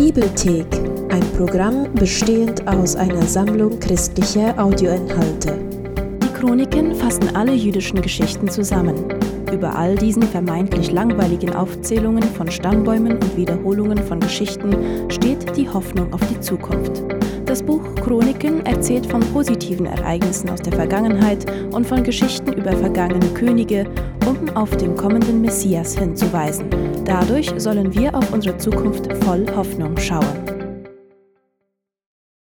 Bibelthek, ein Programm bestehend aus einer Sammlung christlicher Audioinhalte. Die Chroniken fassen alle jüdischen Geschichten zusammen. Über all diesen vermeintlich langweiligen Aufzählungen von Stammbäumen und Wiederholungen von Geschichten steht die Hoffnung auf die Zukunft. Das Buch Chroniken erzählt von positiven Ereignissen aus der Vergangenheit und von Geschichten über vergangene Könige, um auf den kommenden Messias hinzuweisen. Dadurch sollen wir auf unsere Zukunft voll Hoffnung schauen.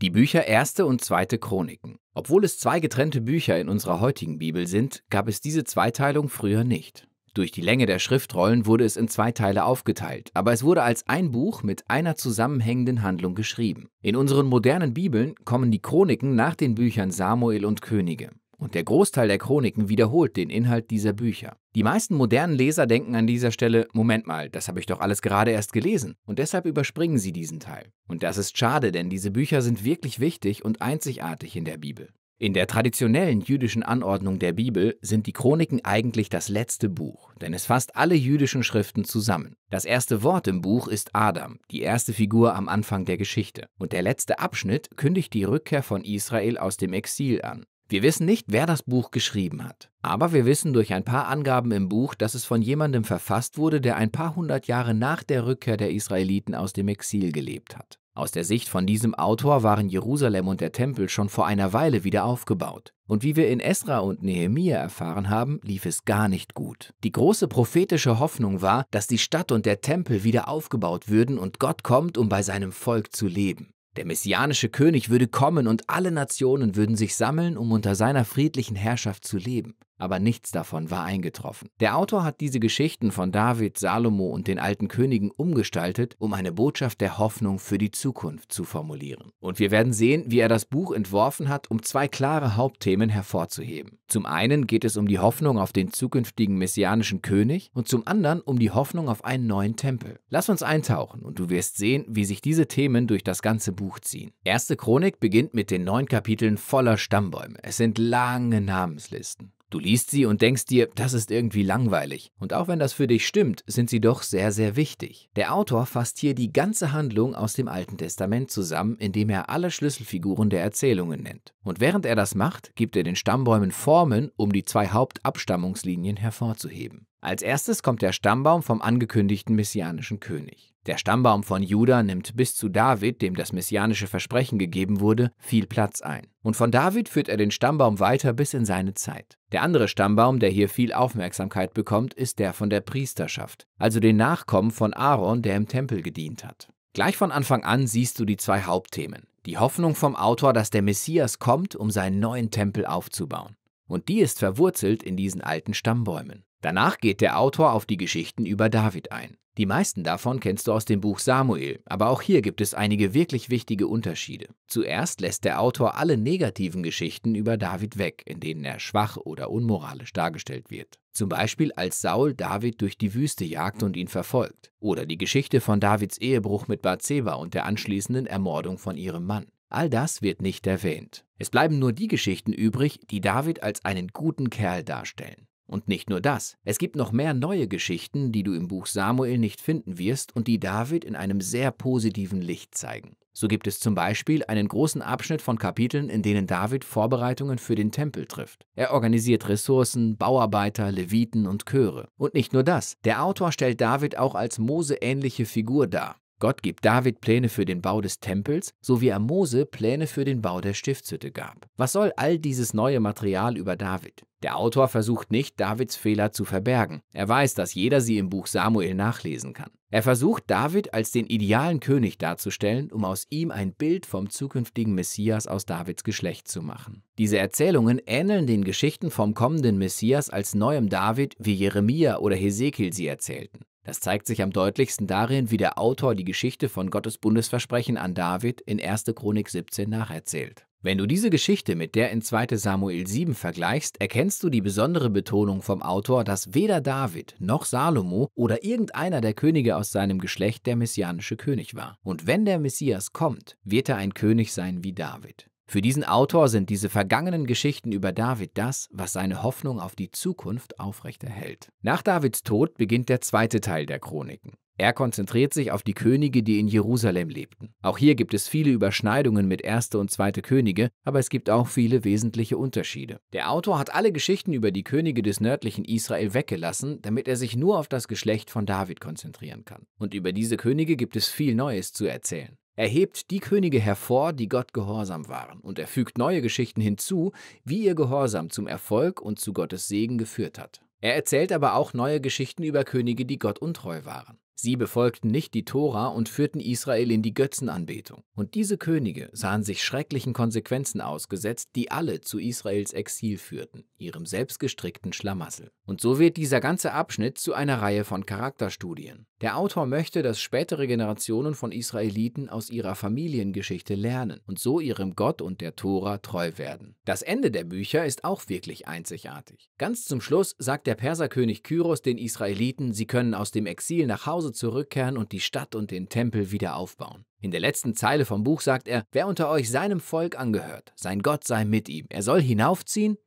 Die Bücher erste und zweite Chroniken. Obwohl es zwei getrennte Bücher in unserer heutigen Bibel sind, gab es diese Zweiteilung früher nicht. Durch die Länge der Schriftrollen wurde es in zwei Teile aufgeteilt, aber es wurde als ein Buch mit einer zusammenhängenden Handlung geschrieben. In unseren modernen Bibeln kommen die Chroniken nach den Büchern Samuel und Könige. Und der Großteil der Chroniken wiederholt den Inhalt dieser Bücher. Die meisten modernen Leser denken an dieser Stelle, Moment mal, das habe ich doch alles gerade erst gelesen. Und deshalb überspringen sie diesen Teil. Und das ist schade, denn diese Bücher sind wirklich wichtig und einzigartig in der Bibel. In der traditionellen jüdischen Anordnung der Bibel sind die Chroniken eigentlich das letzte Buch, denn es fasst alle jüdischen Schriften zusammen. Das erste Wort im Buch ist Adam, die erste Figur am Anfang der Geschichte, und der letzte Abschnitt kündigt die Rückkehr von Israel aus dem Exil an. Wir wissen nicht, wer das Buch geschrieben hat, aber wir wissen durch ein paar Angaben im Buch, dass es von jemandem verfasst wurde, der ein paar hundert Jahre nach der Rückkehr der Israeliten aus dem Exil gelebt hat. Aus der Sicht von diesem Autor waren Jerusalem und der Tempel schon vor einer Weile wieder aufgebaut. Und wie wir in Esra und Nehemia erfahren haben, lief es gar nicht gut. Die große prophetische Hoffnung war, dass die Stadt und der Tempel wieder aufgebaut würden und Gott kommt, um bei seinem Volk zu leben. Der messianische König würde kommen und alle Nationen würden sich sammeln, um unter seiner friedlichen Herrschaft zu leben aber nichts davon war eingetroffen. Der Autor hat diese Geschichten von David, Salomo und den alten Königen umgestaltet, um eine Botschaft der Hoffnung für die Zukunft zu formulieren. Und wir werden sehen, wie er das Buch entworfen hat, um zwei klare Hauptthemen hervorzuheben. Zum einen geht es um die Hoffnung auf den zukünftigen messianischen König und zum anderen um die Hoffnung auf einen neuen Tempel. Lass uns eintauchen und du wirst sehen, wie sich diese Themen durch das ganze Buch ziehen. Erste Chronik beginnt mit den neun Kapiteln voller Stammbäume. Es sind lange Namenslisten. Du liest sie und denkst dir, das ist irgendwie langweilig. Und auch wenn das für dich stimmt, sind sie doch sehr, sehr wichtig. Der Autor fasst hier die ganze Handlung aus dem Alten Testament zusammen, indem er alle Schlüsselfiguren der Erzählungen nennt. Und während er das macht, gibt er den Stammbäumen Formen, um die zwei Hauptabstammungslinien hervorzuheben. Als erstes kommt der Stammbaum vom angekündigten messianischen König. Der Stammbaum von Juda nimmt bis zu David, dem das messianische Versprechen gegeben wurde, viel Platz ein. Und von David führt er den Stammbaum weiter bis in seine Zeit. Der andere Stammbaum, der hier viel Aufmerksamkeit bekommt, ist der von der Priesterschaft, also den Nachkommen von Aaron, der im Tempel gedient hat. Gleich von Anfang an siehst du die zwei Hauptthemen. Die Hoffnung vom Autor, dass der Messias kommt, um seinen neuen Tempel aufzubauen. Und die ist verwurzelt in diesen alten Stammbäumen. Danach geht der Autor auf die Geschichten über David ein. Die meisten davon kennst du aus dem Buch Samuel, aber auch hier gibt es einige wirklich wichtige Unterschiede. Zuerst lässt der Autor alle negativen Geschichten über David weg, in denen er schwach oder unmoralisch dargestellt wird. Zum Beispiel als Saul David durch die Wüste jagt und ihn verfolgt. Oder die Geschichte von Davids Ehebruch mit Bathseba und der anschließenden Ermordung von ihrem Mann. All das wird nicht erwähnt. Es bleiben nur die Geschichten übrig, die David als einen guten Kerl darstellen. Und nicht nur das, es gibt noch mehr neue Geschichten, die du im Buch Samuel nicht finden wirst und die David in einem sehr positiven Licht zeigen. So gibt es zum Beispiel einen großen Abschnitt von Kapiteln, in denen David Vorbereitungen für den Tempel trifft. Er organisiert Ressourcen, Bauarbeiter, Leviten und Chöre. Und nicht nur das, der Autor stellt David auch als Mose ähnliche Figur dar. Gott gibt David Pläne für den Bau des Tempels, so wie er Mose Pläne für den Bau der Stiftshütte gab. Was soll all dieses neue Material über David? Der Autor versucht nicht, Davids Fehler zu verbergen. Er weiß, dass jeder sie im Buch Samuel nachlesen kann. Er versucht, David als den idealen König darzustellen, um aus ihm ein Bild vom zukünftigen Messias aus Davids Geschlecht zu machen. Diese Erzählungen ähneln den Geschichten vom kommenden Messias als neuem David, wie Jeremia oder Hesekiel sie erzählten. Das zeigt sich am deutlichsten darin, wie der Autor die Geschichte von Gottes Bundesversprechen an David in 1. Chronik 17 nacherzählt. Wenn du diese Geschichte mit der in 2 Samuel 7 vergleichst, erkennst du die besondere Betonung vom Autor, dass weder David noch Salomo oder irgendeiner der Könige aus seinem Geschlecht der messianische König war. Und wenn der Messias kommt, wird er ein König sein wie David. Für diesen Autor sind diese vergangenen Geschichten über David das, was seine Hoffnung auf die Zukunft aufrechterhält. Nach Davids Tod beginnt der zweite Teil der Chroniken. Er konzentriert sich auf die Könige, die in Jerusalem lebten. Auch hier gibt es viele Überschneidungen mit erste und zweite Könige, aber es gibt auch viele wesentliche Unterschiede. Der Autor hat alle Geschichten über die Könige des nördlichen Israel weggelassen, damit er sich nur auf das Geschlecht von David konzentrieren kann. Und über diese Könige gibt es viel Neues zu erzählen. Er hebt die Könige hervor, die Gott gehorsam waren, und er fügt neue Geschichten hinzu, wie ihr Gehorsam zum Erfolg und zu Gottes Segen geführt hat. Er erzählt aber auch neue Geschichten über Könige, die Gott untreu waren. Sie befolgten nicht die Tora und führten Israel in die Götzenanbetung. Und diese Könige sahen sich schrecklichen Konsequenzen ausgesetzt, die alle zu Israels Exil führten, ihrem selbstgestrickten Schlamassel. Und so wird dieser ganze Abschnitt zu einer Reihe von Charakterstudien. Der Autor möchte, dass spätere Generationen von Israeliten aus ihrer Familiengeschichte lernen und so ihrem Gott und der Tora treu werden. Das Ende der Bücher ist auch wirklich einzigartig. Ganz zum Schluss sagt der Perserkönig Kyros den Israeliten, sie können aus dem Exil nach Hause zurückkehren und die Stadt und den Tempel wieder aufbauen. In der letzten Zeile vom Buch sagt er, wer unter euch seinem Volk angehört, sein Gott sei mit ihm, er soll hinaufziehen.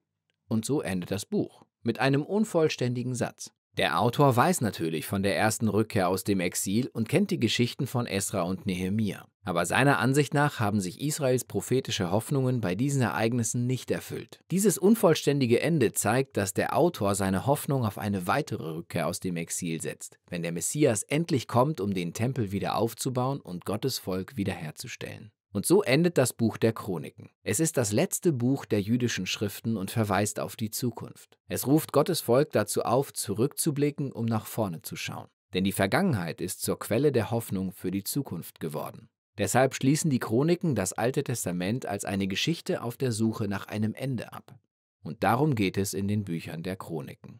Und so endet das Buch mit einem unvollständigen Satz. Der Autor weiß natürlich von der ersten Rückkehr aus dem Exil und kennt die Geschichten von Esra und Nehemia. Aber seiner Ansicht nach haben sich Israels prophetische Hoffnungen bei diesen Ereignissen nicht erfüllt. Dieses unvollständige Ende zeigt, dass der Autor seine Hoffnung auf eine weitere Rückkehr aus dem Exil setzt, wenn der Messias endlich kommt, um den Tempel wieder aufzubauen und Gottes Volk wiederherzustellen. Und so endet das Buch der Chroniken. Es ist das letzte Buch der jüdischen Schriften und verweist auf die Zukunft. Es ruft Gottes Volk dazu auf, zurückzublicken, um nach vorne zu schauen. Denn die Vergangenheit ist zur Quelle der Hoffnung für die Zukunft geworden. Deshalb schließen die Chroniken das Alte Testament als eine Geschichte auf der Suche nach einem Ende ab. Und darum geht es in den Büchern der Chroniken.